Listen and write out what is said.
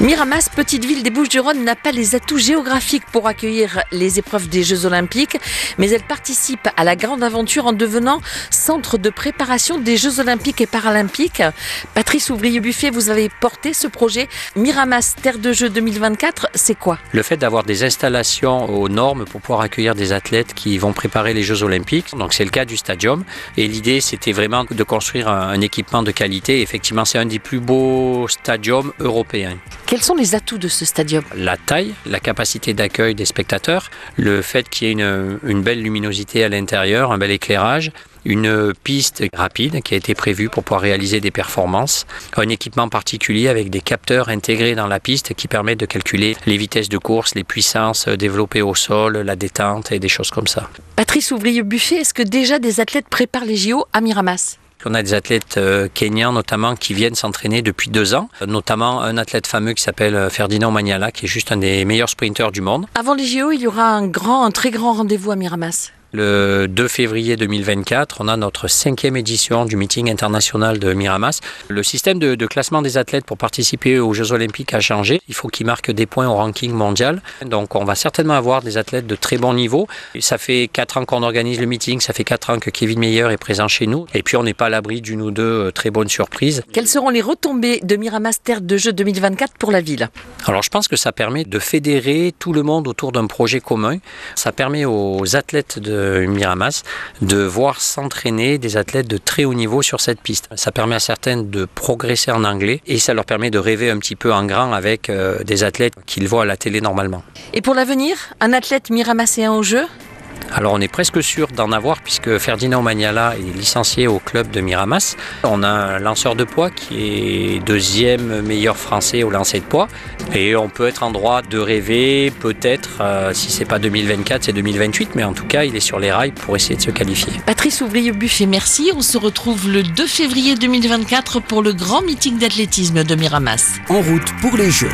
Miramas, petite ville des Bouches-du-Rhône, n'a pas les atouts géographiques pour accueillir les épreuves des Jeux Olympiques, mais elle participe à la grande aventure en devenant centre de préparation des Jeux Olympiques et Paralympiques. Patrice Ouvrier-Buffet, vous avez porté ce projet Miramas Terre de Jeux 2024, c'est quoi? Le fait d'avoir des installations aux normes pour pouvoir accueillir des athlètes qui vont préparer les Jeux Olympiques, donc c'est le cas du stadium, et l'idée c'était vraiment de construire un, un équipement de qualité. Effectivement, c'est un des plus beaux stadiums européens. Quels sont les atouts de ce stadium La taille, la capacité d'accueil des spectateurs, le fait qu'il y ait une, une belle luminosité à l'intérieur, un bel éclairage, une piste rapide qui a été prévue pour pouvoir réaliser des performances, un équipement particulier avec des capteurs intégrés dans la piste qui permettent de calculer les vitesses de course, les puissances développées au sol, la détente et des choses comme ça. Patrice Ouvrier-Buffet, est-ce que déjà des athlètes préparent les JO à Miramas? On a des athlètes euh, kenyans notamment qui viennent s'entraîner depuis deux ans, notamment un athlète fameux qui s'appelle Ferdinand Maniala, qui est juste un des meilleurs sprinteurs du monde. Avant les JO, il y aura un grand, un très grand rendez-vous à Miramas. Le 2 février 2024, on a notre cinquième édition du meeting international de Miramas. Le système de, de, classement des athlètes pour participer aux Jeux Olympiques a changé. Il faut qu'ils marquent des points au ranking mondial. Donc on va certainement avoir des athlètes de très bon niveau. Et ça fait quatre ans qu'on organise le meeting, ça fait quatre ans que Kevin Meyer est présent chez nous. Et puis on n'est pas à l'abri d'une ou deux très bonnes surprises. Quelles seront les retombées de Miramas Terre de Jeux 2024 pour la ville? Alors je pense que ça permet de fédérer tout le monde autour d'un projet commun. Ça permet aux athlètes de Miramas de voir s'entraîner des athlètes de très haut niveau sur cette piste. Ça permet à certaines de progresser en anglais et ça leur permet de rêver un petit peu en grand avec euh, des athlètes qu'ils voient à la télé normalement. Et pour l'avenir, un athlète miramasséen au jeu? Alors on est presque sûr d'en avoir puisque Ferdinand Magnala est licencié au club de Miramas. On a un lanceur de poids qui est deuxième meilleur français au lancer de poids et on peut être en droit de rêver peut-être euh, si c'est pas 2024 c'est 2028 mais en tout cas il est sur les rails pour essayer de se qualifier. Patrice Ouvrier-Buffet, merci. On se retrouve le 2 février 2024 pour le grand meeting d'athlétisme de Miramas. En route pour les Jeux.